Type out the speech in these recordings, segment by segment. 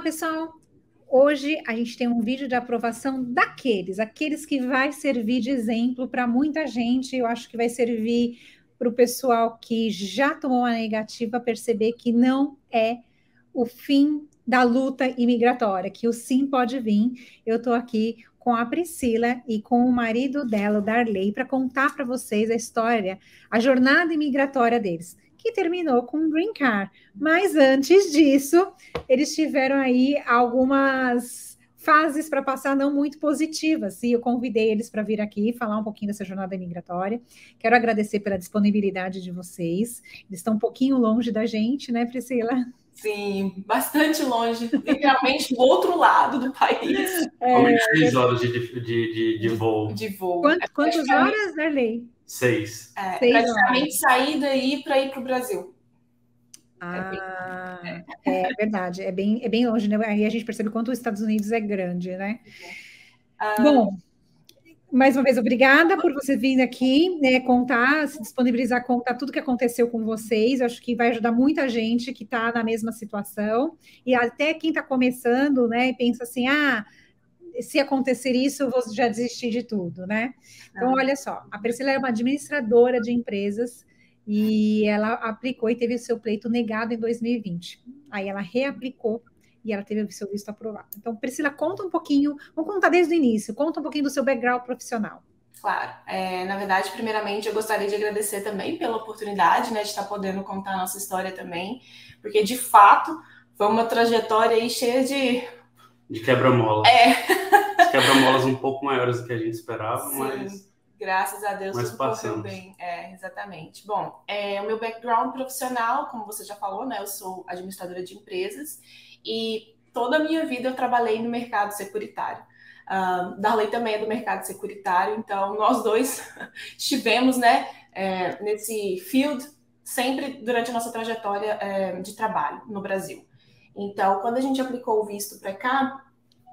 lá, pessoal. Hoje a gente tem um vídeo de aprovação daqueles, aqueles que vai servir de exemplo para muita gente. Eu acho que vai servir para o pessoal que já tomou a negativa perceber que não é o fim da luta imigratória, que o sim pode vir. Eu estou aqui com a Priscila e com o marido dela, o Darley, para contar para vocês a história, a jornada imigratória deles que terminou com um green card. Mas antes disso, eles tiveram aí algumas fases para passar não muito positivas. E eu convidei eles para vir aqui falar um pouquinho dessa jornada migratória. Quero agradecer pela disponibilidade de vocês. Eles estão um pouquinho longe da gente, né, Priscila? Sim, bastante longe, literalmente do outro lado do país. É, seis horas de, de, de, de voo. De voo. Quanto, é quantas horas, Darley? Seis. É, Seis praticamente horas. sair daí para ir para o Brasil. Ah, é, é, verdade, é bem, é bem longe, né? Aí a gente percebe quanto os Estados Unidos é grande, né? Ah, Bom, mais uma vez, obrigada por você vir aqui, né, contar, se disponibilizar, contar tudo que aconteceu com vocês. Acho que vai ajudar muita gente que está na mesma situação. E até quem está começando, né, e pensa assim, ah, se acontecer isso, eu vou já desistir de tudo, né? Então, ah. olha só, a Priscila é uma administradora de empresas e ela aplicou e teve o seu pleito negado em 2020. Aí ela reaplicou e ela teve o seu visto aprovado. Então, Priscila, conta um pouquinho, vamos contar desde o início, conta um pouquinho do seu background profissional. Claro, é, na verdade, primeiramente, eu gostaria de agradecer também pela oportunidade, né, de estar podendo contar a nossa história também, porque, de fato, foi uma trajetória aí cheia de de quebra-mola. É. Quebra-molas um pouco maiores do que a gente esperava, Sim. mas. Graças a Deus, mas tudo passamos. correu bem. É, exatamente. Bom, é, o meu background profissional, como você já falou, né? Eu sou administradora de empresas e toda a minha vida eu trabalhei no mercado securitário. Uh, Darley também é do mercado securitário, então nós dois estivemos, né, é, nesse field sempre durante a nossa trajetória é, de trabalho no Brasil. Então, quando a gente aplicou o visto para cá,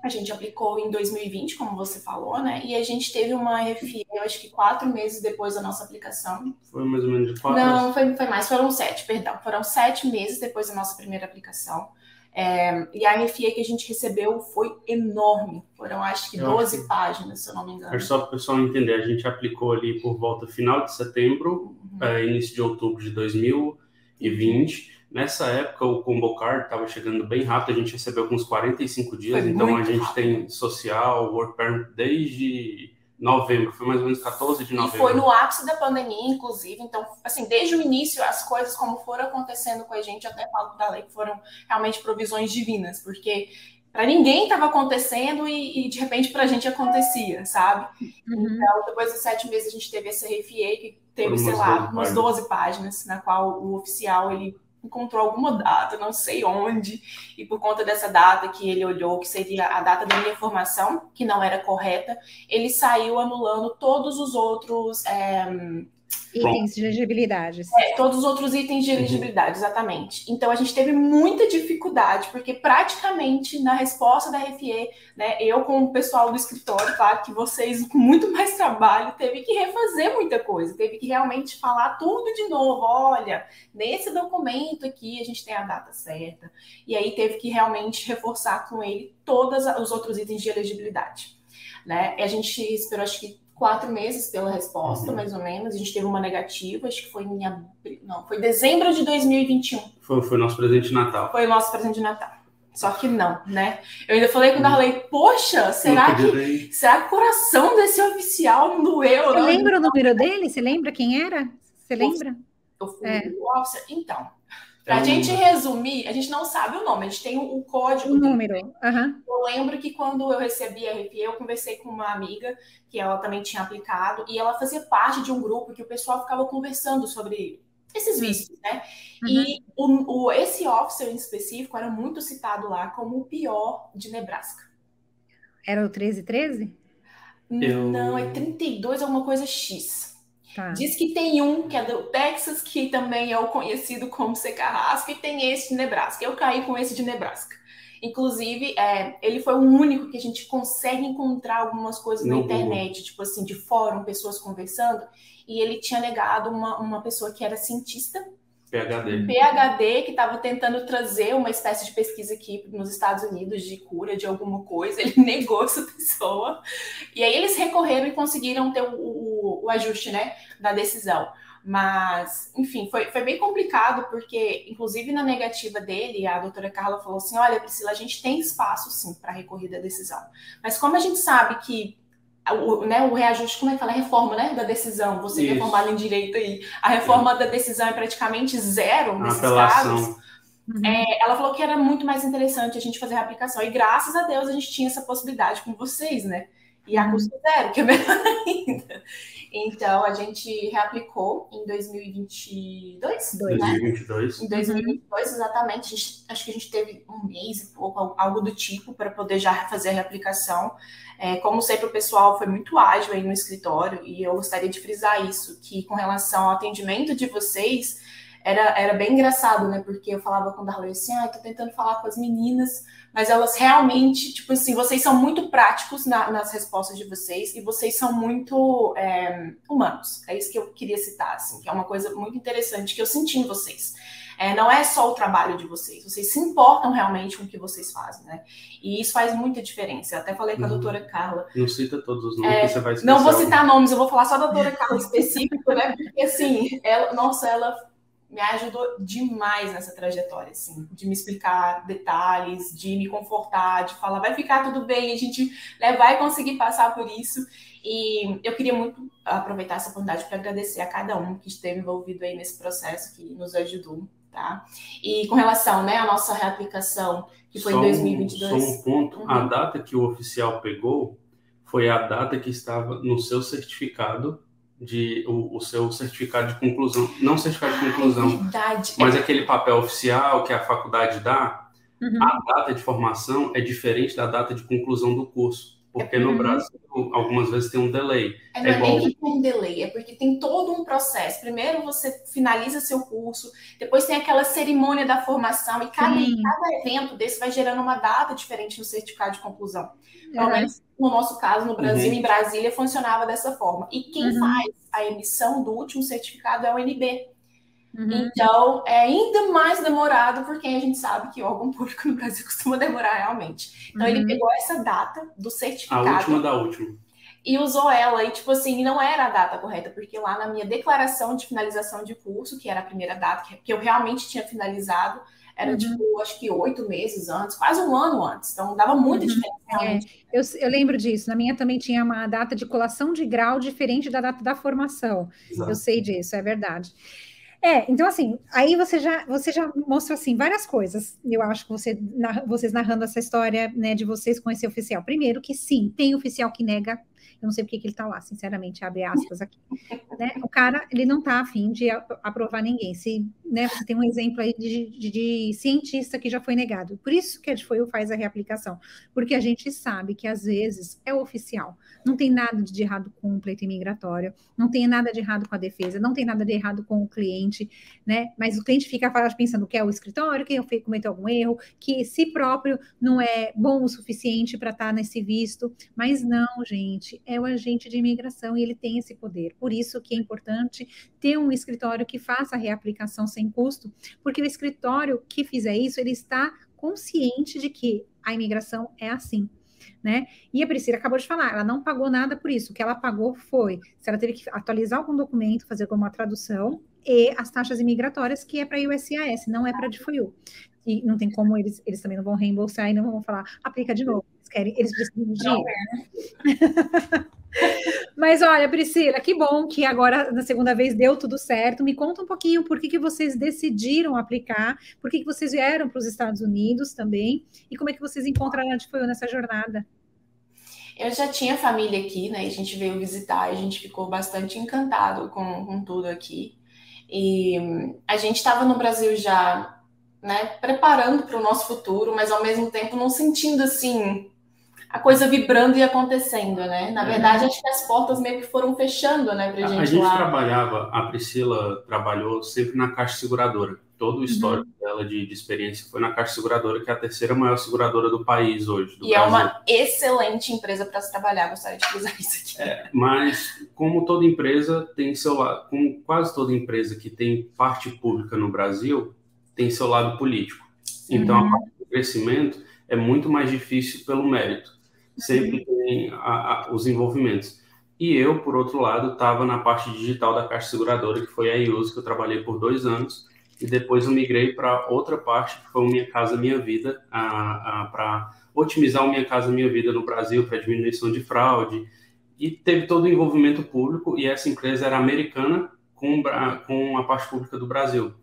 a gente aplicou em 2020, como você falou, né? E a gente teve uma RFE, eu acho que quatro meses depois da nossa aplicação. Foi mais ou menos quatro? Não, foi, foi mais, foram sete, perdão. Foram sete meses depois da nossa primeira aplicação. É, e a RFE que a gente recebeu foi enorme. Foram, acho que, 12 acho páginas, se eu não me engano. É só para o pessoal entender, a gente aplicou ali por volta final de setembro, uhum. é, início de outubro de 2020. Nessa época, o combo card estava chegando bem rápido, a gente recebeu alguns 45 dias, foi então a gente rápido. tem social, work permit desde novembro, foi mais ou menos 14 de novembro. E foi no ápice da pandemia, inclusive, então, assim, desde o início, as coisas como foram acontecendo com a gente, até falo da lei, que foram realmente provisões divinas, porque para ninguém estava acontecendo e, e, de repente para a gente acontecia, sabe? Uhum. Então, depois de sete meses, a gente teve essa RFA que teve, sei lá, umas 12 páginas, na qual o oficial ele encontrou alguma data, não sei onde, e por conta dessa data que ele olhou, que seria a data da minha formação, que não era correta, ele saiu anulando todos os outros. É, Itens de elegibilidade. É, todos os outros itens de elegibilidade, uhum. exatamente. Então a gente teve muita dificuldade, porque praticamente na resposta da RFE, né, eu com o pessoal do escritório, claro que vocês com muito mais trabalho, teve que refazer muita coisa, teve que realmente falar tudo de novo. Olha, nesse documento aqui a gente tem a data certa. E aí teve que realmente reforçar com ele todos os outros itens de elegibilidade. Né? E a gente esperou, acho que quatro meses pela resposta, uhum. mais ou menos. A gente teve uma negativa, acho que foi em abril, não, foi dezembro de 2021. Foi, foi nosso presente de Natal. Foi o nosso presente de Natal. Só que não, né? Eu ainda falei com o Darley, poxa, será que, será que o coração desse oficial não doeu? Você lembra o número dele? Você lembra quem era? Você lembra? Eu fui é. o officer. Então, Para a gente resumir, a gente não sabe o nome, a gente tem o, código. O número. Uhum. Eu lembro que quando eu recebi a RP, eu conversei com uma amiga que ela também tinha aplicado e ela fazia parte de um grupo que o pessoal ficava conversando sobre esses vistos, né? Uhum. E o, o, esse officer em específico era muito citado lá como o pior de Nebraska. Era o 1313? Eu... Não, é 32, alguma coisa X. Tá. Diz que tem um que é do Texas, que também é o conhecido como Carrasco, e tem esse de Nebraska. Eu caí com esse de Nebraska. Inclusive, é, ele foi o único que a gente consegue encontrar algumas coisas na internet, tipo assim, de fórum, pessoas conversando, e ele tinha negado uma, uma pessoa que era cientista PHD. PHD que estava tentando trazer uma espécie de pesquisa aqui nos Estados Unidos de cura de alguma coisa, ele negou essa pessoa. E aí eles recorreram e conseguiram ter o, o, o ajuste né, da decisão. Mas, enfim, foi, foi bem complicado, porque, inclusive, na negativa dele, a doutora Carla falou assim: olha, Priscila, a gente tem espaço sim para recorrer da decisão. Mas como a gente sabe que o, né, o reajuste, como é que fala? A reforma né, da decisão, você que é formado em direito aí, a reforma é. da decisão é praticamente zero nesses casos. Uhum. É, ela falou que era muito mais interessante a gente fazer a aplicação. E graças a Deus a gente tinha essa possibilidade com vocês, né? E a uhum. custo zero, que é melhor ainda. Então, a gente reaplicou em 2022, 2022. Né? Em 2022, exatamente. Gente, acho que a gente teve um mês e pouco, algo do tipo, para poder já fazer a reaplicação. É, como sempre, o pessoal foi muito ágil aí no escritório, e eu gostaria de frisar isso, que com relação ao atendimento de vocês, era, era bem engraçado, né? Porque eu falava com a Darley assim, ah, tô tentando falar com as meninas, mas elas realmente, tipo assim, vocês são muito práticos na, nas respostas de vocês e vocês são muito é, humanos. É isso que eu queria citar, assim, que é uma coisa muito interessante que eu senti em vocês. É, não é só o trabalho de vocês, vocês se importam realmente com o que vocês fazem, né? E isso faz muita diferença. Eu até falei com a uhum. doutora Carla. Não cita todos os nomes, é, você vai Não vou citar nomes, eu vou falar só da doutora Carla específico, né? Porque assim, ela, nossa, ela me ajudou demais nessa trajetória, assim, de me explicar detalhes, de me confortar, de falar, vai ficar tudo bem, a gente né, vai conseguir passar por isso. E eu queria muito aproveitar essa oportunidade para agradecer a cada um que esteve envolvido aí nesse processo, que nos ajudou, tá? E com relação, né, à nossa reaplicação, que foi só em 2022. Um, só um ponto, uhum. a data que o oficial pegou foi a data que estava no seu certificado de o, o, seu certificado de conclusão, não certificado de conclusão, Verdade. mas aquele papel oficial que a faculdade dá, uhum. a data de formação é diferente da data de conclusão do curso, porque no uhum. Brasil algumas vezes tem um delay. É, não é, é igual... nem que tem um delay, é porque tem todo um processo. Primeiro você finaliza seu curso, depois tem aquela cerimônia da formação e cada, cada evento desse vai gerando uma data diferente no certificado de conclusão. Pelo menos no nosso caso, no Brasil, uhum. em Brasília, funcionava dessa forma. E quem uhum. faz a emissão do último certificado é o NB. Uhum. Então, é ainda mais demorado, porque a gente sabe que órgão público no Brasil costuma demorar realmente. Então, ele uhum. pegou essa data do certificado. A última da última. E usou ela, e tipo assim, não era a data correta, porque lá na minha declaração de finalização de curso, que era a primeira data que eu realmente tinha finalizado, era uhum. tipo, acho que oito meses antes, quase um ano antes. Então dava muita uhum. diferença. É, eu, eu, lembro disso. Na minha também tinha uma data de colação de grau diferente da data da formação. Exato. Eu sei disso, é verdade. É, então assim, aí você já, você já mostrou assim várias coisas. Eu acho que você, na, vocês narrando essa história, né, de vocês com esse oficial. Primeiro que sim, tem oficial que nega eu não sei porque que ele está lá, sinceramente, abre aspas aqui. Né? O cara, ele não está afim de aprovar ninguém. Se né, você tem um exemplo aí de, de, de, cientista que já foi negado. Por isso que a DFOIU faz a reaplicação, porque a gente sabe que às vezes é oficial. Não tem nada de errado com o pleito imigratório, não tem nada de errado com a defesa, não tem nada de errado com o cliente, né? Mas o cliente fica pensando que é o escritório, que cometeu algum erro, que si próprio não é bom o suficiente para estar tá nesse visto. Mas não, gente, é o agente de imigração e ele tem esse poder. Por isso que é importante ter um escritório que faça a reaplicação sem custo, porque o escritório que fizer isso, ele está consciente de que a imigração é assim. Né? E a Priscila acabou de falar, ela não pagou nada por isso. O que ela pagou foi se ela teve que atualizar algum documento, fazer alguma tradução e as taxas imigratórias, que é para USAS, não é para DFOIU. E não tem como eles, eles também não vão reembolsar e não vão falar, aplica de novo. Querem, eles precisam de dinheiro, né? Mas olha, Priscila, que bom que agora na segunda vez deu tudo certo. Me conta um pouquinho por que, que vocês decidiram aplicar, por que, que vocês vieram para os Estados Unidos também e como é que vocês encontraram a foi nessa jornada. Eu já tinha família aqui, né? A gente veio visitar, e a gente ficou bastante encantado com, com tudo aqui. E a gente estava no Brasil já, né, preparando para o nosso futuro, mas ao mesmo tempo não sentindo assim a coisa vibrando e acontecendo, né? Na é. verdade, acho que as portas meio que foram fechando, né, pra gente A gente lá. trabalhava, a Priscila trabalhou sempre na Caixa Seguradora. todo o uhum. histórico uhum. dela de, de, experiência foi na Caixa Seguradora, que é a terceira maior seguradora do país hoje. Do e Brasil. é uma excelente empresa para se trabalhar, gostaria de usar isso aqui. É, mas, como toda empresa tem seu lado, como quase toda empresa que tem parte pública no Brasil, tem seu lado político. Então, uhum. a parte do crescimento é muito mais difícil pelo mérito. Sempre tem a, a, os envolvimentos. E eu, por outro lado, estava na parte digital da Caixa Seguradora, que foi a IUS, que eu trabalhei por dois anos, e depois eu migrei para outra parte, que foi o Minha Casa Minha Vida, para otimizar o Minha Casa Minha Vida no Brasil, para diminuição de fraude, e teve todo o envolvimento público, e essa empresa era americana com, com a parte pública do Brasil.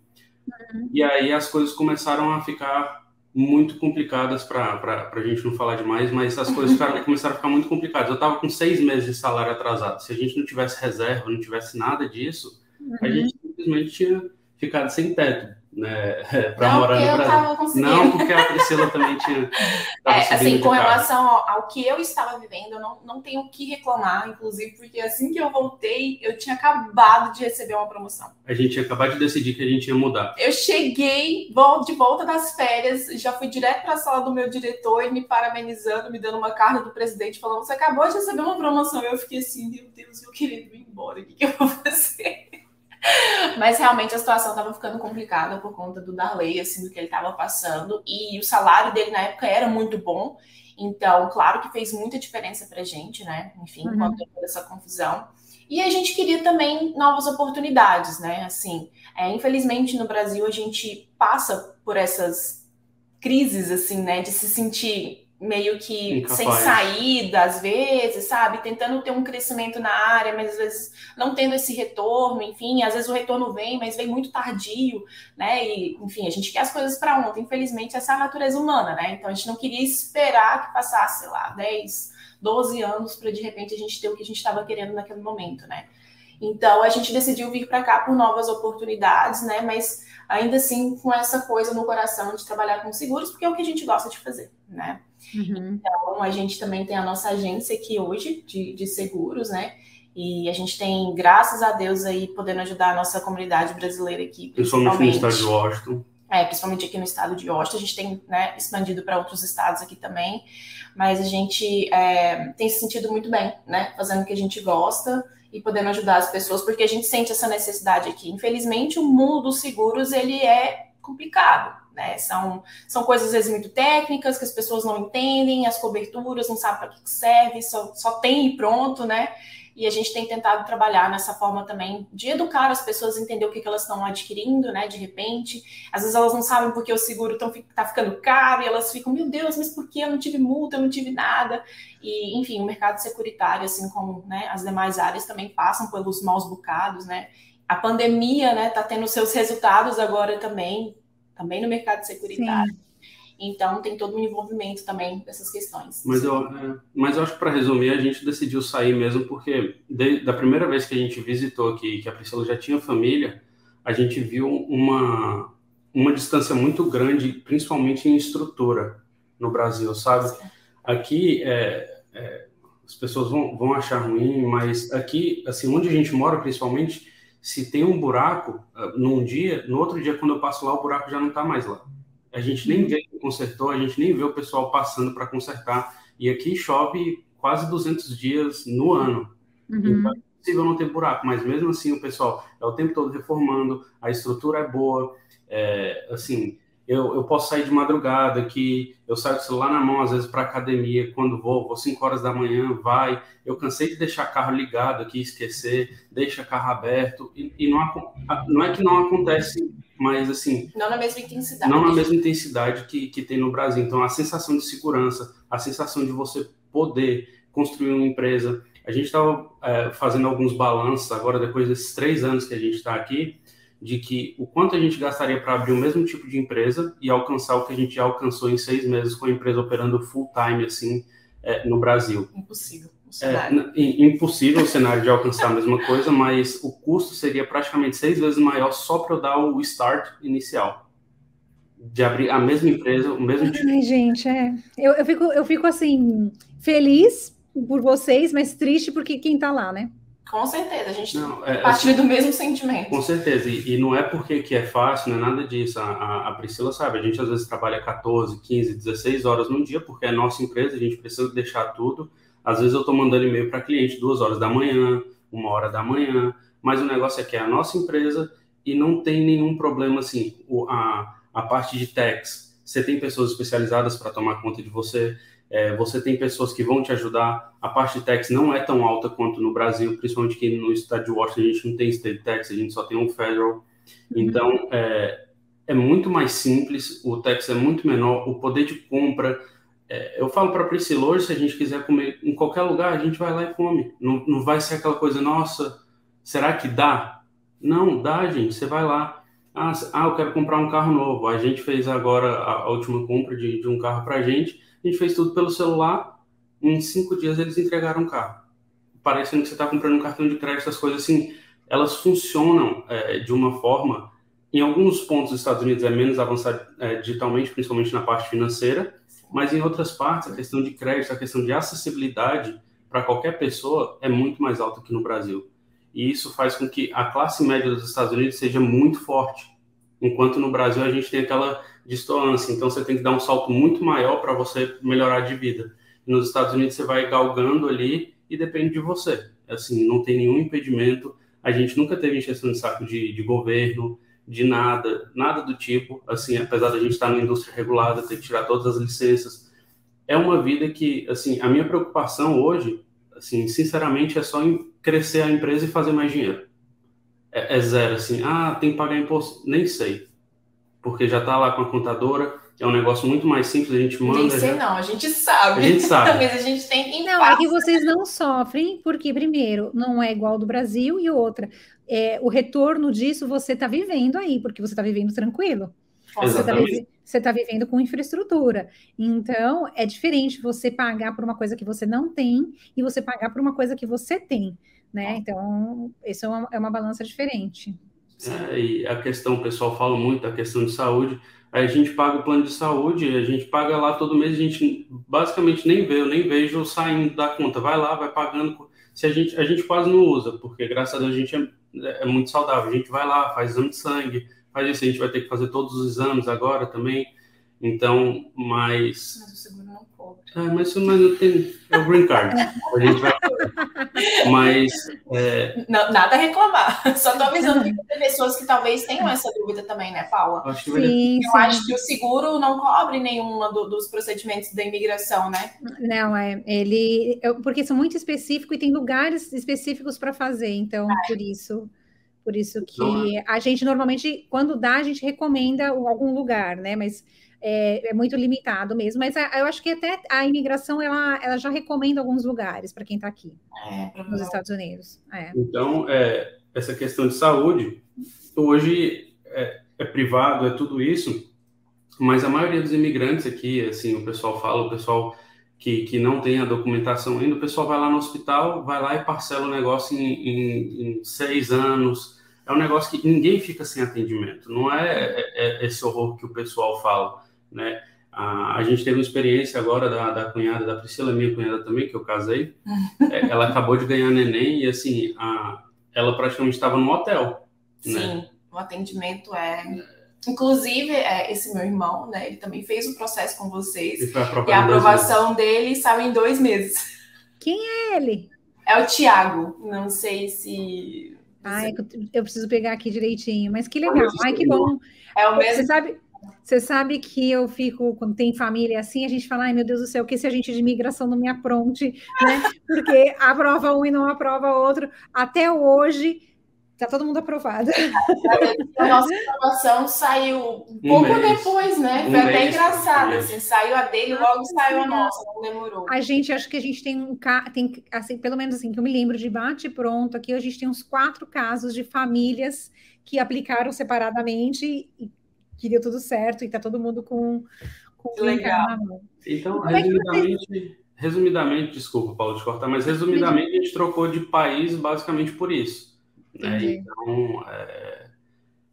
Uhum. E aí as coisas começaram a ficar muito complicadas para a gente não falar demais, mas as coisas ficaram, começaram a ficar muito complicadas. Eu estava com seis meses de salário atrasado. Se a gente não tivesse reserva, não tivesse nada disso, uhum. a gente simplesmente tinha ficado sem teto né, para morar no Brasil. Não, porque a Priscila também tinha. É, assim, com relação ao, ao, que eu estava vivendo, eu não, não tenho o que reclamar, inclusive, porque assim que eu voltei, eu tinha acabado de receber uma promoção. A gente tinha acabado de decidir que a gente ia mudar. Eu cheguei de volta das férias, já fui direto para a sala do meu diretor, me parabenizando, me dando uma carta do presidente, falando: você acabou de receber uma promoção. Eu fiquei assim, meu Deus, eu queria ir embora, o que, que eu vou fazer? Mas realmente a situação estava ficando complicada por conta do Darley, assim, do que ele estava passando. E o salário dele na época era muito bom. Então, claro que fez muita diferença para a gente, né? Enfim, uhum. quando toda essa confusão. E a gente queria também novas oportunidades, né? Assim, é, infelizmente no Brasil a gente passa por essas crises, assim, né? De se sentir meio que Incapaz. sem saída, às vezes, sabe? Tentando ter um crescimento na área, mas às vezes não tendo esse retorno, enfim, às vezes o retorno vem, mas vem muito tardio, né? E, enfim, a gente quer as coisas para ontem. Infelizmente, essa é a natureza humana, né? Então a gente não queria esperar que passasse, sei lá, 10, 12 anos para de repente a gente ter o que a gente estava querendo naquele momento, né? Então a gente decidiu vir para cá por novas oportunidades, né? Mas ainda assim com essa coisa no coração de trabalhar com seguros, porque é o que a gente gosta de fazer, né? Uhum. Então, a gente também tem a nossa agência aqui hoje de, de seguros, né? E a gente tem, graças a Deus, aí podendo ajudar a nossa comunidade brasileira aqui. Principalmente, no estado de Washington. É, principalmente aqui no estado de Washington. A gente tem né, expandido para outros estados aqui também. Mas a gente é, tem se sentido muito bem, né? Fazendo o que a gente gosta e podendo ajudar as pessoas, porque a gente sente essa necessidade aqui. Infelizmente, o mundo dos seguros, ele é complicado né? São, são coisas, às vezes, muito técnicas que as pessoas não entendem, as coberturas não sabem para que serve, só, só tem e pronto, né? E a gente tem tentado trabalhar nessa forma também de educar as pessoas entender o que, que elas estão adquirindo, né? De repente. Às vezes elas não sabem porque o seguro está ficando caro e elas ficam, meu Deus, mas por que eu não tive multa, eu não tive nada? E, enfim, o mercado securitário, assim como né, as demais áreas, também passam pelos maus bocados, né? A pandemia, né, tá tendo seus resultados agora também, também no mercado securitário. Sim. Então, tem todo um envolvimento também dessas questões. Mas eu, é, mas eu acho que, para resumir, a gente decidiu sair mesmo porque, de, da primeira vez que a gente visitou aqui, que a Priscila já tinha família, a gente viu uma, uma distância muito grande, principalmente em estrutura no Brasil, sabe? Aqui, é, é, as pessoas vão, vão achar ruim, mas aqui, assim, onde a gente mora, principalmente, se tem um buraco uh, num dia, no outro dia, quando eu passo lá, o buraco já não está mais lá. A gente nem uhum. vê quem consertou, a gente nem vê o pessoal passando para consertar. E aqui chove quase 200 dias no ano. Uhum. Então é possível não ter buraco, mas mesmo assim o pessoal é o tempo todo reformando, a estrutura é boa, é, assim, eu, eu posso sair de madrugada, que eu saio com o celular na mão, às vezes, para academia, quando vou, vou 5 horas da manhã, vai. Eu cansei de deixar carro ligado aqui, esquecer, deixa carro aberto, e, e não, não é que não acontece, mas assim. Não na mesma intensidade. Não na mesma intensidade que, que tem no Brasil. Então, a sensação de segurança, a sensação de você poder construir uma empresa. A gente estava é, fazendo alguns balanços agora, depois desses três anos que a gente está aqui de que o quanto a gente gastaria para abrir o mesmo tipo de empresa e alcançar o que a gente já alcançou em seis meses com a empresa operando full time assim é, no Brasil. Impossível. É, impossível o cenário de alcançar a mesma coisa, mas o custo seria praticamente seis vezes maior só para eu dar o start inicial de abrir a mesma empresa, o mesmo tipo. Ai, gente, é. Eu, eu, fico, eu fico assim, feliz por vocês, mas triste porque quem está lá, né? Com certeza, a gente não, é, partilha assim, do mesmo sentimento. Com certeza, e, e, não é porque que é fácil, não é nada disso. A, a, a, Priscila sabe, a gente às vezes trabalha 14, 15, 16 horas no dia, porque é nossa empresa, a gente precisa deixar tudo. Às vezes eu estou mandando e-mail para cliente duas horas da manhã, uma hora da manhã, mas o negócio é que é a nossa empresa e não tem nenhum problema assim. O, a, a parte de tax, você tem pessoas especializadas para tomar conta de você, é, você tem pessoas que vão te ajudar. A parte de tax não é tão alta quanto no Brasil, principalmente que no estado de Washington a gente não tem state tax, a gente só tem um federal. Uhum. Então, é, é muito mais simples, o tax é muito menor, o poder de compra. É, eu falo para Priscila hoje, se a gente quiser comer em qualquer lugar, a gente vai lá e come. Não, não vai ser aquela coisa, nossa, será que dá? Não, dá, gente, você vai lá. Ah, ah, eu quero comprar um carro novo. A gente fez agora a, a última compra de, de um carro para a gente. A gente fez tudo pelo celular. Em cinco dias eles entregaram o carro. Parecendo que você está comprando um cartão de crédito, essas coisas assim, elas funcionam é, de uma forma. Em alguns pontos dos Estados Unidos é menos avançado é, digitalmente, principalmente na parte financeira, mas em outras partes a questão de crédito, a questão de acessibilidade para qualquer pessoa é muito mais alta que no Brasil e isso faz com que a classe média dos Estados Unidos seja muito forte, enquanto no Brasil a gente tem aquela distância, então você tem que dar um salto muito maior para você melhorar de vida. E nos Estados Unidos você vai galgando ali e depende de você. Assim, não tem nenhum impedimento. A gente nunca teve encheção de saco de, de governo, de nada, nada do tipo. Assim, apesar da gente estar na indústria regulada, ter que tirar todas as licenças, é uma vida que, assim, a minha preocupação hoje, assim, sinceramente, é só em crescer a empresa e fazer mais dinheiro. É, é zero, assim, ah, tem que pagar imposto, nem sei. Porque já está lá com a contadora, é um negócio muito mais simples, a gente manda. Nem sei, já... não, a gente sabe. A gente sabe. Mas a gente tem que. Não, é que vocês não sofrem, porque, primeiro, não é igual do Brasil, e outra, é, o retorno disso você está vivendo aí, porque você está vivendo tranquilo. Você está vivendo, tá vivendo com infraestrutura. Então, é diferente você pagar por uma coisa que você não tem e você pagar por uma coisa que você tem né? Então, isso é uma, é uma balança diferente. É, e a questão, o pessoal fala muito da questão de saúde. Aí a gente paga o plano de saúde, a gente paga lá todo mês, a gente basicamente nem vê, eu nem vejo saindo da conta. Vai lá, vai pagando. Se a gente, a gente quase não usa, porque graças a Deus a gente é, é muito saudável. A gente vai lá, faz exame de sangue, faz isso, a gente vai ter que fazer todos os exames agora também. Então, mas. Mas É, mas isso não tem. É o green card. A gente vai. Mas. É... Não, nada a reclamar. Só estou avisando que tem pessoas que talvez tenham essa dúvida também, né, Paula? Acho sim, Eu sim. acho que o seguro não cobre nenhuma do, dos procedimentos da imigração, né? Não, é. Ele. Porque são muito específicos e tem lugares específicos para fazer, então, é. por isso. Por isso que é. a gente normalmente, quando dá, a gente recomenda algum lugar, né? Mas é, é, muito limitado mesmo, mas a, eu acho que até a imigração ela, ela já recomenda alguns lugares para quem está aqui é, nos Estados Unidos. É. Então, é, essa questão de saúde, hoje é, é, privado, é tudo isso, mas a maioria dos imigrantes aqui, assim, o pessoal fala, o pessoal que, que não tem a documentação ainda, o pessoal vai lá no hospital, vai lá e parcela o negócio em, em, em seis anos. É um negócio que ninguém fica sem atendimento. Não é, é esse horror que o pessoal fala né? A, a gente teve uma experiência agora da, da cunhada da Priscila, minha cunhada também, que eu casei. é, ela acabou de ganhar neném e, assim, a, ela praticamente estava no hotel. Né? Sim, né? o atendimento é... Inclusive, é, esse meu irmão, né, ele também fez o processo com vocês. E, e a aprovação dele saiu em dois meses. Quem é ele? É o Tiago. Não sei se. Ai, eu preciso pegar aqui direitinho, mas que legal. Ai, que bom. É o mesmo. Você sabe, você sabe que eu fico, quando tem família assim, a gente fala, ai meu Deus do céu, que se a gente de imigração não me apronte, né? Porque aprova um e não aprova outro. Até hoje, tá todo mundo aprovado. A nossa aprovação saiu um pouco um depois, né? Foi um até engraçado, assim, saiu a dele, logo saiu a nossa, não demorou. A gente, acho que a gente tem um tem assim, pelo menos assim, que eu me lembro de bate pronto aqui, a gente tem uns quatro casos de famílias que aplicaram separadamente e que deu tudo certo e tá todo mundo com, com legal. na mão. Então, é resumidamente, resumidamente, desculpa, Paulo, de cortar, mas resumidamente a gente trocou de país basicamente por isso. Né? Então, é...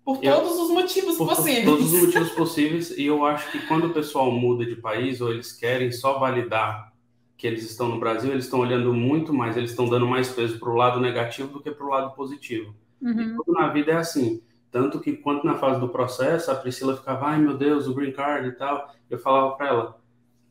Por todos eu, os motivos por possíveis. todos os motivos possíveis, e eu acho que quando o pessoal muda de país ou eles querem só validar que eles estão no Brasil, eles estão olhando muito mais, eles estão dando mais peso para o lado negativo do que para o lado positivo. Uhum. E tudo na vida é assim. Tanto que, quando na fase do processo, a Priscila ficava, ai meu Deus, o green card e tal, eu falava para ela,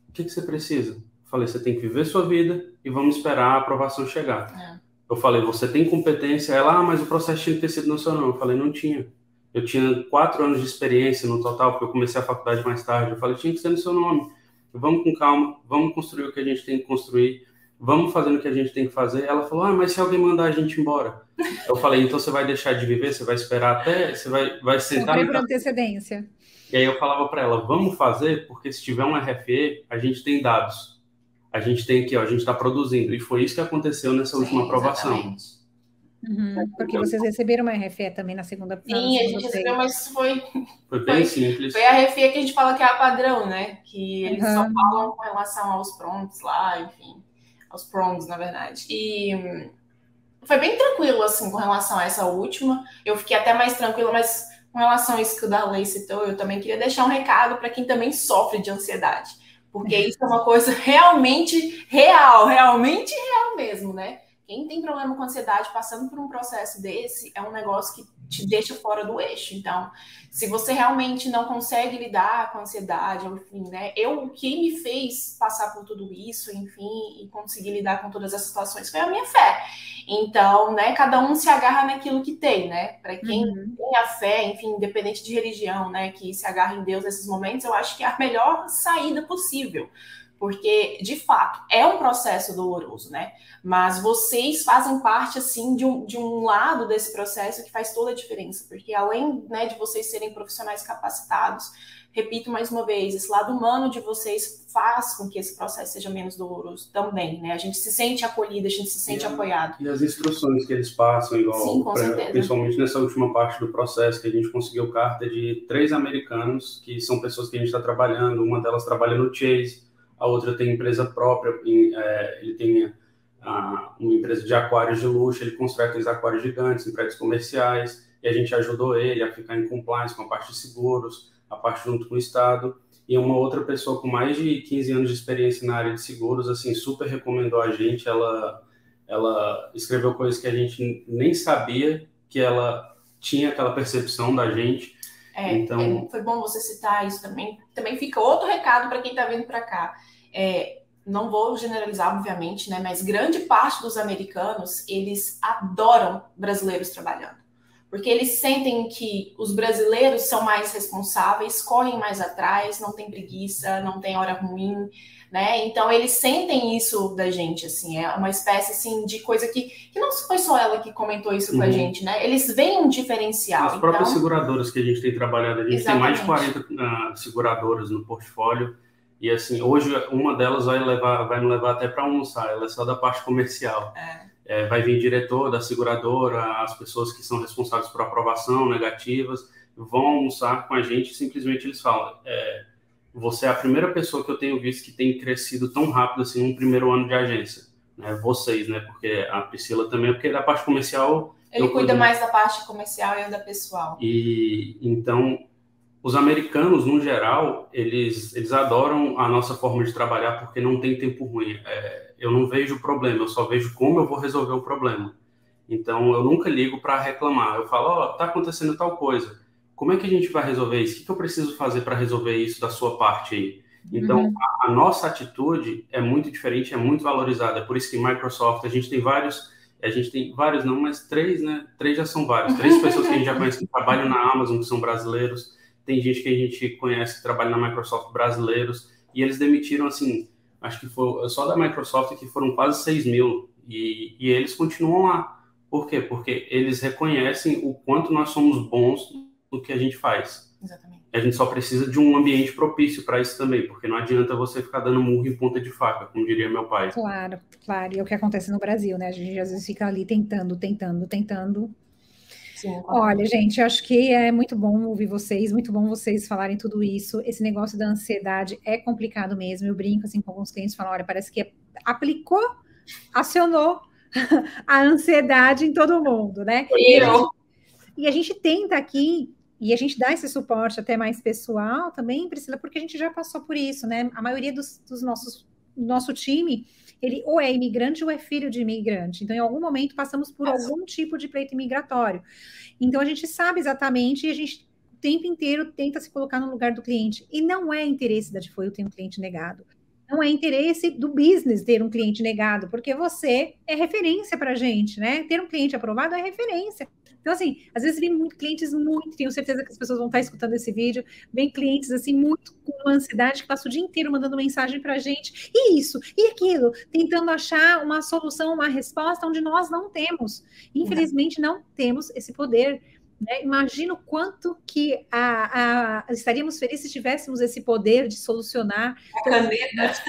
o que, que você precisa? Eu falei, você tem que viver sua vida e vamos esperar a aprovação chegar. É. Eu falei, você tem competência? Ela, ah, mas o processo tinha que ter sido no seu nome. Eu falei, não tinha. Eu tinha quatro anos de experiência no total, porque eu comecei a faculdade mais tarde. Eu falei, tinha que ser no seu nome. Vamos com calma, vamos construir o que a gente tem que construir, vamos fazendo o que a gente tem que fazer. Ela falou, ah, mas se alguém mandar a gente embora? Eu falei, então você vai deixar de viver, você vai esperar até, você vai, vai sentar... Foi por antecedência. E aí eu falava para ela, vamos fazer, porque se tiver um RFE, a gente tem dados. A gente tem aqui, ó, a gente está produzindo. E foi isso que aconteceu nessa Sim, última aprovação. Exatamente. Uhum, porque vocês receberam uma RFE também na segunda Sim, a gente recebeu, mas foi. Foi bem foi, simples. Foi a RFE que a gente fala que é a padrão, né? Que eles uhum. só falam com relação aos prontos lá, enfim, aos prontos, na verdade. E foi bem tranquilo, assim, com relação a essa última. Eu fiquei até mais tranquila, mas com relação a isso que o Darley citou, eu também queria deixar um recado para quem também sofre de ansiedade. Porque uhum. isso é uma coisa realmente real, realmente real mesmo, né? Quem tem problema com ansiedade passando por um processo desse é um negócio que te deixa fora do eixo. Então, se você realmente não consegue lidar com a ansiedade, enfim, né? Eu, o que me fez passar por tudo isso, enfim, e conseguir lidar com todas as situações foi a minha fé. Então, né, cada um se agarra naquilo que tem, né? Para quem uhum. tem a fé, enfim, independente de religião, né, que se agarra em Deus nesses momentos, eu acho que é a melhor saída possível porque de fato é um processo doloroso, né? Mas vocês fazem parte assim de um, de um lado desse processo que faz toda a diferença, porque além né, de vocês serem profissionais capacitados, repito mais uma vez, esse lado humano de vocês faz com que esse processo seja menos doloroso também, né? A gente se sente acolhido, a gente se sente e, apoiado. E as instruções que eles passam, igual, Sim, pra, principalmente nessa última parte do processo, que a gente conseguiu carta de três americanos, que são pessoas que a gente está trabalhando, uma delas trabalha no Chase, a outra tem empresa própria, é, ele tem a, uma empresa de aquários de luxo, ele constrói aqueles aquários gigantes em prédios comerciais, e a gente ajudou ele a ficar em compliance com a parte de seguros, a parte junto com o Estado, e uma outra pessoa com mais de 15 anos de experiência na área de seguros, assim, super recomendou a gente, ela, ela escreveu coisas que a gente nem sabia que ela tinha aquela percepção da gente, é, então... É, foi bom você citar isso também. Também fica outro recado para quem está vindo para cá é, não vou generalizar, obviamente, né, mas grande parte dos americanos, eles adoram brasileiros trabalhando. Porque eles sentem que os brasileiros são mais responsáveis, correm mais atrás, não tem preguiça, não tem hora ruim, né? Então eles sentem isso da gente, assim, é uma espécie assim de coisa que, que não foi só ela que comentou isso uhum. com a uhum. gente, né? Eles veem um diferencial. As próprias então... seguradoras que a gente tem trabalhado, a gente Exatamente. tem mais de 40 uh, seguradoras no portfólio e assim, hoje uma delas vai levar, vai me levar até para almoçar, ela é só da parte comercial. É. É, vai vir diretor da seguradora, as pessoas que são responsáveis por aprovação negativas, vão almoçar com a gente simplesmente eles falam, é, você é a primeira pessoa que eu tenho visto que tem crescido tão rápido assim no primeiro ano de agência. Né? Vocês, né? Porque a Priscila também, porque da parte comercial... Ele cuida mais da parte comercial e da pessoal. E então os americanos, no geral, eles, eles adoram a nossa forma de trabalhar porque não tem tempo ruim. É, eu não vejo o problema, eu só vejo como eu vou resolver o problema. Então, eu nunca ligo para reclamar. Eu falo, ó, oh, tá acontecendo tal coisa. Como é que a gente vai resolver isso? O que, eu preciso fazer para resolver isso da sua parte aí? Então, uhum. a, a, nossa atitude é muito diferente, é muito valorizada. É por isso que Microsoft, a gente tem vários, a gente tem vários não, mas três, né? Três já são vários. Três pessoas que a gente já conhece que trabalham na Amazon, que são brasileiros tem gente que a gente conhece que trabalha na Microsoft brasileiros, e eles demitiram, assim, acho que foi só da Microsoft que foram quase 6 mil, e, e eles continuam lá. Por quê? Porque eles reconhecem o quanto nós somos bons no que a gente faz. Exatamente. A gente só precisa de um ambiente propício para isso também, porque não adianta você ficar dando murro em ponta de faca, como diria meu pai. Claro, claro. E é o que acontece no Brasil, né? A gente às vezes fica ali tentando, tentando, tentando, Sim, Olha, gente, eu acho que é muito bom ouvir vocês, muito bom vocês falarem tudo isso. Esse negócio da ansiedade é complicado mesmo. Eu brinco assim com alguns clientes, falam, olha, parece que aplicou, acionou a ansiedade em todo mundo, né? E a, gente, e a gente tenta aqui e a gente dá esse suporte até mais pessoal também, Priscila, porque a gente já passou por isso, né? A maioria dos, dos nossos nosso time ele ou é imigrante ou é filho de imigrante. Então, em algum momento, passamos por algum tipo de pleito imigratório. Então, a gente sabe exatamente e a gente o tempo inteiro tenta se colocar no lugar do cliente. E não é interesse da Defoil ter um cliente negado. Não é interesse do business ter um cliente negado, porque você é referência para a gente, né? Ter um cliente aprovado é referência. Então, assim, às vezes vem muito clientes muito, tenho certeza que as pessoas vão estar escutando esse vídeo, vem clientes assim, muito com uma ansiedade que passa o dia inteiro mandando mensagem para a gente, e isso, e aquilo, tentando achar uma solução, uma resposta onde nós não temos. Infelizmente, não temos esse poder. Né? Imagino quanto que a, a, estaríamos felizes se tivéssemos esse poder de solucionar as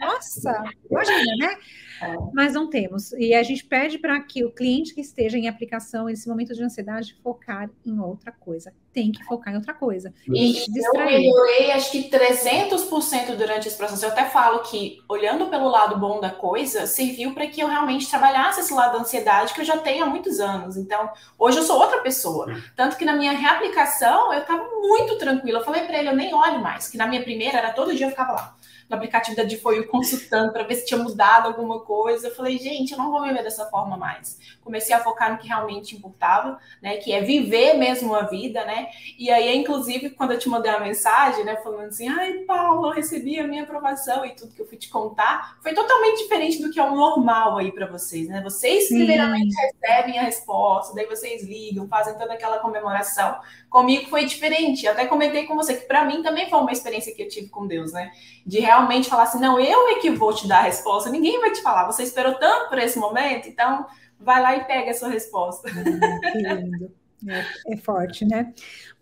Nossa, imagina, né? É. Mas não temos. E a gente pede para que o cliente que esteja em aplicação nesse momento de ansiedade focar em outra coisa. Tem que focar em outra coisa. E eu melhorei acho que 300% durante esse processo. Eu até falo que, olhando pelo lado bom da coisa, serviu para que eu realmente trabalhasse esse lado da ansiedade que eu já tenho há muitos anos. Então, hoje eu sou outra pessoa. Tanto que na minha reaplicação, eu estava muito tranquila. Eu falei para ele, eu nem olho mais, que na minha primeira era todo dia eu ficava lá no aplicativo da Difoio consultando para ver se tinha mudado alguma coisa. Eu falei, gente, eu não vou viver dessa forma mais. Comecei a focar no que realmente importava, né? Que é viver mesmo a vida, né? E aí, inclusive, quando eu te mandei a mensagem, né? Falando assim, ai, Paulo, eu recebi a minha aprovação e tudo que eu fui te contar, foi totalmente diferente do que é o normal aí para vocês, né? Vocês primeiramente recebem a resposta, daí vocês ligam, fazem toda aquela comemoração. Comigo foi diferente. Eu até comentei com você que para mim também foi uma experiência que eu tive com Deus, né? De realmente falar assim, não, eu é que vou te dar a resposta, ninguém vai te falar. Você esperou tanto por esse momento, então vai lá e pega a sua resposta. que lindo. É, é forte, né?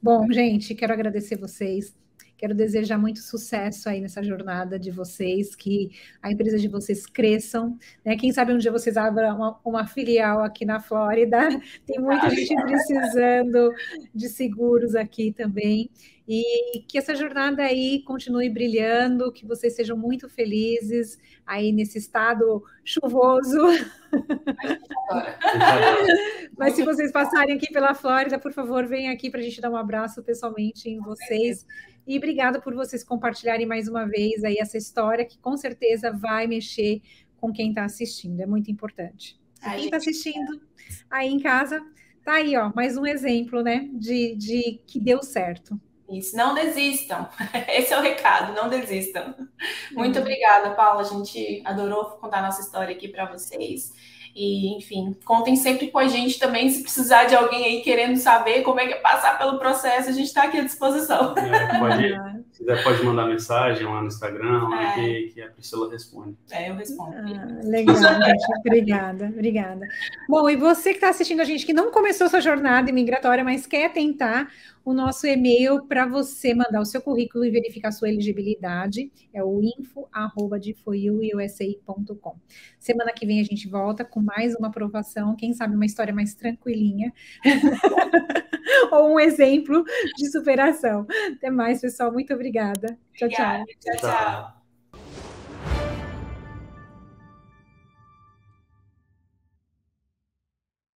Bom, gente, quero agradecer vocês. Quero desejar muito sucesso aí nessa jornada de vocês, que a empresa de vocês cresçam, né? Quem sabe um dia vocês abram uma, uma filial aqui na Flórida. Tem muita gente precisando de seguros aqui também. E que essa jornada aí continue brilhando, que vocês sejam muito felizes aí nesse estado chuvoso. Mas se vocês passarem aqui pela Flórida, por favor, venham aqui para a gente dar um abraço pessoalmente em vocês. E obrigada por vocês compartilharem mais uma vez aí essa história que com certeza vai mexer com quem está assistindo. É muito importante. quem está assistindo aí em casa, tá aí, ó, mais um exemplo, né, de, de que deu certo. Isso, não desistam. Esse é o recado, não desistam. Muito uhum. obrigada, Paula. A gente adorou contar nossa história aqui para vocês. E, enfim, contem sempre com a gente também. Se precisar de alguém aí querendo saber como é que é passar pelo processo, a gente está aqui à disposição. É, pode, quiser, pode mandar mensagem lá no Instagram, é. que, que, a Priscila responde. É, eu respondo. Ah, legal, gente. Obrigada, obrigada. Bom, e você que está assistindo a gente, que não começou sua jornada imigratória, mas quer tentar, o nosso e-mail para você mandar o seu currículo e verificar sua elegibilidade é o info@defoiuusa.com. Semana que vem a gente volta com mais uma aprovação, quem sabe uma história mais tranquilinha. ou um exemplo de superação. Até mais, pessoal. Muito obrigada. Tchau, tchau. Tchau, tchau.